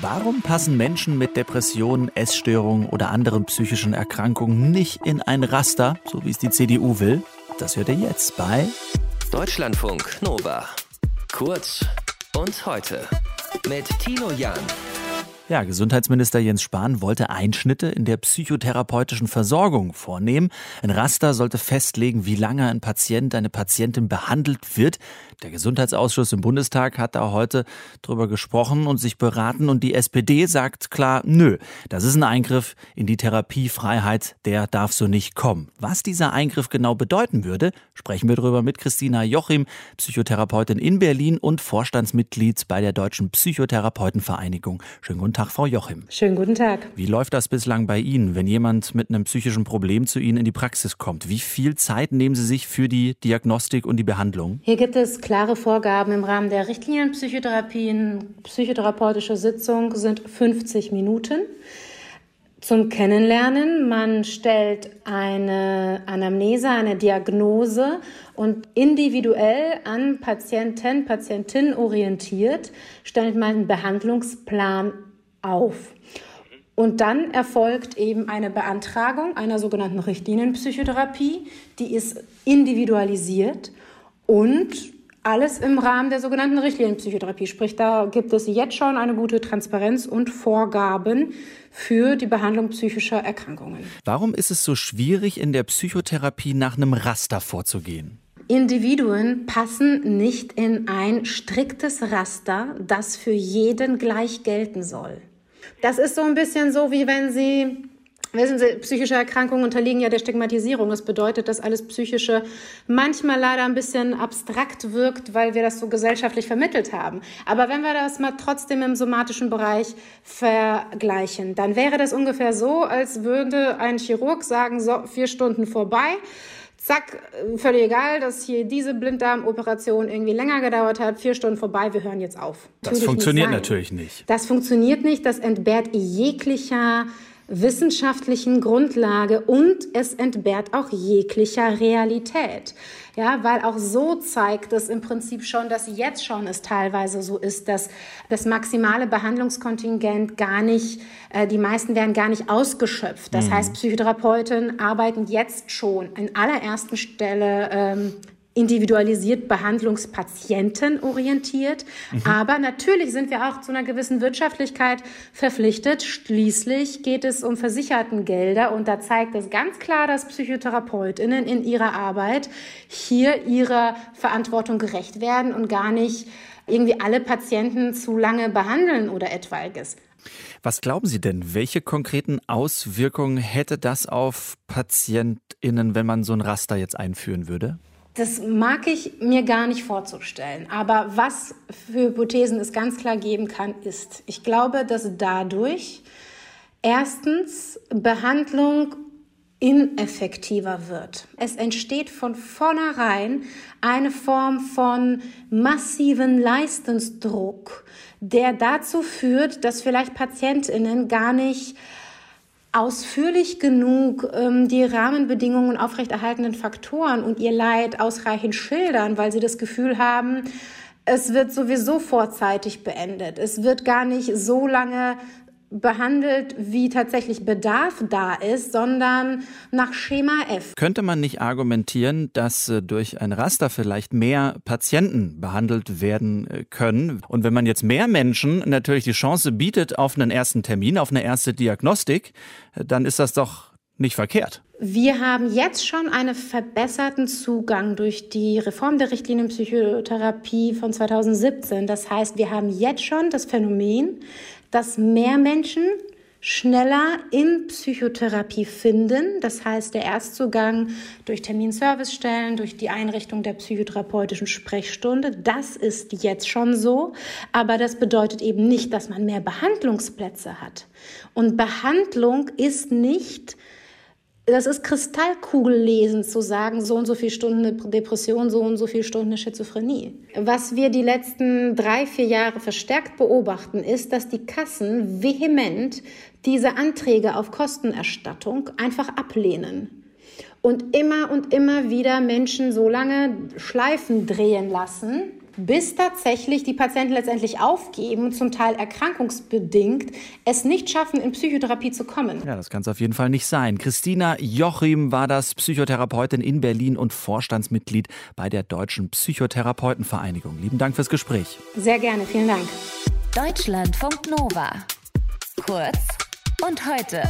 Warum passen Menschen mit Depressionen, Essstörungen oder anderen psychischen Erkrankungen nicht in ein Raster, so wie es die CDU will? Das hört ihr jetzt bei Deutschlandfunk Nova. Kurz und heute mit Tino Jan. Ja, Gesundheitsminister Jens Spahn wollte Einschnitte in der psychotherapeutischen Versorgung vornehmen. Ein Raster sollte festlegen, wie lange ein Patient, eine Patientin behandelt wird. Der Gesundheitsausschuss im Bundestag hat da heute drüber gesprochen und sich beraten und die SPD sagt klar, nö, das ist ein Eingriff in die Therapiefreiheit, der darf so nicht kommen. Was dieser Eingriff genau bedeuten würde, sprechen wir drüber mit Christina Jochim, Psychotherapeutin in Berlin und Vorstandsmitglied bei der Deutschen Psychotherapeutenvereinigung. Schönen guten Tag. Tag, Frau Jochim. Schönen guten Tag. Wie läuft das bislang bei Ihnen, wenn jemand mit einem psychischen Problem zu Ihnen in die Praxis kommt? Wie viel Zeit nehmen Sie sich für die Diagnostik und die Behandlung? Hier gibt es klare Vorgaben im Rahmen der Richtlinienpsychotherapien. Psychotherapeutische Sitzung sind 50 Minuten zum Kennenlernen. Man stellt eine Anamnese, eine Diagnose und individuell an Patienten, Patientinnen orientiert stellt man einen Behandlungsplan auf. Und dann erfolgt eben eine Beantragung einer sogenannten Richtlinienpsychotherapie, die ist individualisiert und alles im Rahmen der sogenannten Richtlinienpsychotherapie. Sprich, da gibt es jetzt schon eine gute Transparenz und Vorgaben für die Behandlung psychischer Erkrankungen. Warum ist es so schwierig, in der Psychotherapie nach einem Raster vorzugehen? Individuen passen nicht in ein striktes Raster, das für jeden gleich gelten soll. Das ist so ein bisschen so, wie wenn Sie Wissen Sie, psychische Erkrankungen unterliegen ja der Stigmatisierung. Das bedeutet, dass alles Psychische manchmal leider ein bisschen abstrakt wirkt, weil wir das so gesellschaftlich vermittelt haben. Aber wenn wir das mal trotzdem im somatischen Bereich vergleichen, dann wäre das ungefähr so, als würde ein Chirurg sagen, so, vier Stunden vorbei zack, völlig egal, dass hier diese Blinddarmoperation irgendwie länger gedauert hat, vier Stunden vorbei, wir hören jetzt auf. Das natürlich funktioniert nicht natürlich nicht. Das funktioniert nicht, das entbehrt jeglicher wissenschaftlichen Grundlage und es entbehrt auch jeglicher Realität. Ja, weil auch so zeigt es im Prinzip schon, dass jetzt schon es teilweise so ist, dass das maximale Behandlungskontingent gar nicht, äh, die meisten werden gar nicht ausgeschöpft. Das mhm. heißt, Psychotherapeuten arbeiten jetzt schon in allerersten Stelle ähm, individualisiert Behandlungspatienten orientiert. Mhm. Aber natürlich sind wir auch zu einer gewissen Wirtschaftlichkeit verpflichtet. Schließlich geht es um Versichertengelder und da zeigt es ganz klar, dass Psychotherapeutinnen in ihrer Arbeit hier ihrer Verantwortung gerecht werden und gar nicht irgendwie alle Patienten zu lange behandeln oder etwaiges. Was glauben Sie denn, welche konkreten Auswirkungen hätte das auf PatientInnen, wenn man so ein Raster jetzt einführen würde? Das mag ich mir gar nicht vorzustellen. Aber was für Hypothesen es ganz klar geben kann, ist, ich glaube, dass dadurch erstens Behandlung ineffektiver wird. Es entsteht von vornherein eine Form von massiven Leistungsdruck, der dazu führt, dass vielleicht Patientinnen gar nicht ausführlich genug ähm, die Rahmenbedingungen aufrechterhaltenden Faktoren und ihr Leid ausreichend schildern, weil sie das Gefühl haben, es wird sowieso vorzeitig beendet. Es wird gar nicht so lange behandelt, wie tatsächlich Bedarf da ist, sondern nach Schema F. Könnte man nicht argumentieren, dass äh, durch ein Raster vielleicht mehr Patienten behandelt werden äh, können? Und wenn man jetzt mehr Menschen natürlich die Chance bietet auf einen ersten Termin, auf eine erste Diagnostik, äh, dann ist das doch nicht verkehrt. Wir haben jetzt schon einen verbesserten Zugang durch die Reform der Richtlinienpsychotherapie von 2017. Das heißt, wir haben jetzt schon das Phänomen, dass mehr Menschen schneller in Psychotherapie finden. Das heißt, der Erstzugang durch Terminservicestellen, durch die Einrichtung der psychotherapeutischen Sprechstunde, das ist jetzt schon so. Aber das bedeutet eben nicht, dass man mehr Behandlungsplätze hat. Und Behandlung ist nicht das ist Kristallkugellesen zu sagen, so und so viele Stunden Depression, so und so viele Stunden Schizophrenie. Was wir die letzten drei, vier Jahre verstärkt beobachten, ist, dass die Kassen vehement diese Anträge auf Kostenerstattung einfach ablehnen. Und immer und immer wieder Menschen so lange Schleifen drehen lassen, bis tatsächlich die Patienten letztendlich aufgeben, zum Teil erkrankungsbedingt, es nicht schaffen, in Psychotherapie zu kommen. Ja, das kann es auf jeden Fall nicht sein. Christina Jochim war das Psychotherapeutin in Berlin und Vorstandsmitglied bei der Deutschen Psychotherapeutenvereinigung. Lieben Dank fürs Gespräch. Sehr gerne, vielen Dank. Deutschlandfunk Nova. Kurz und heute.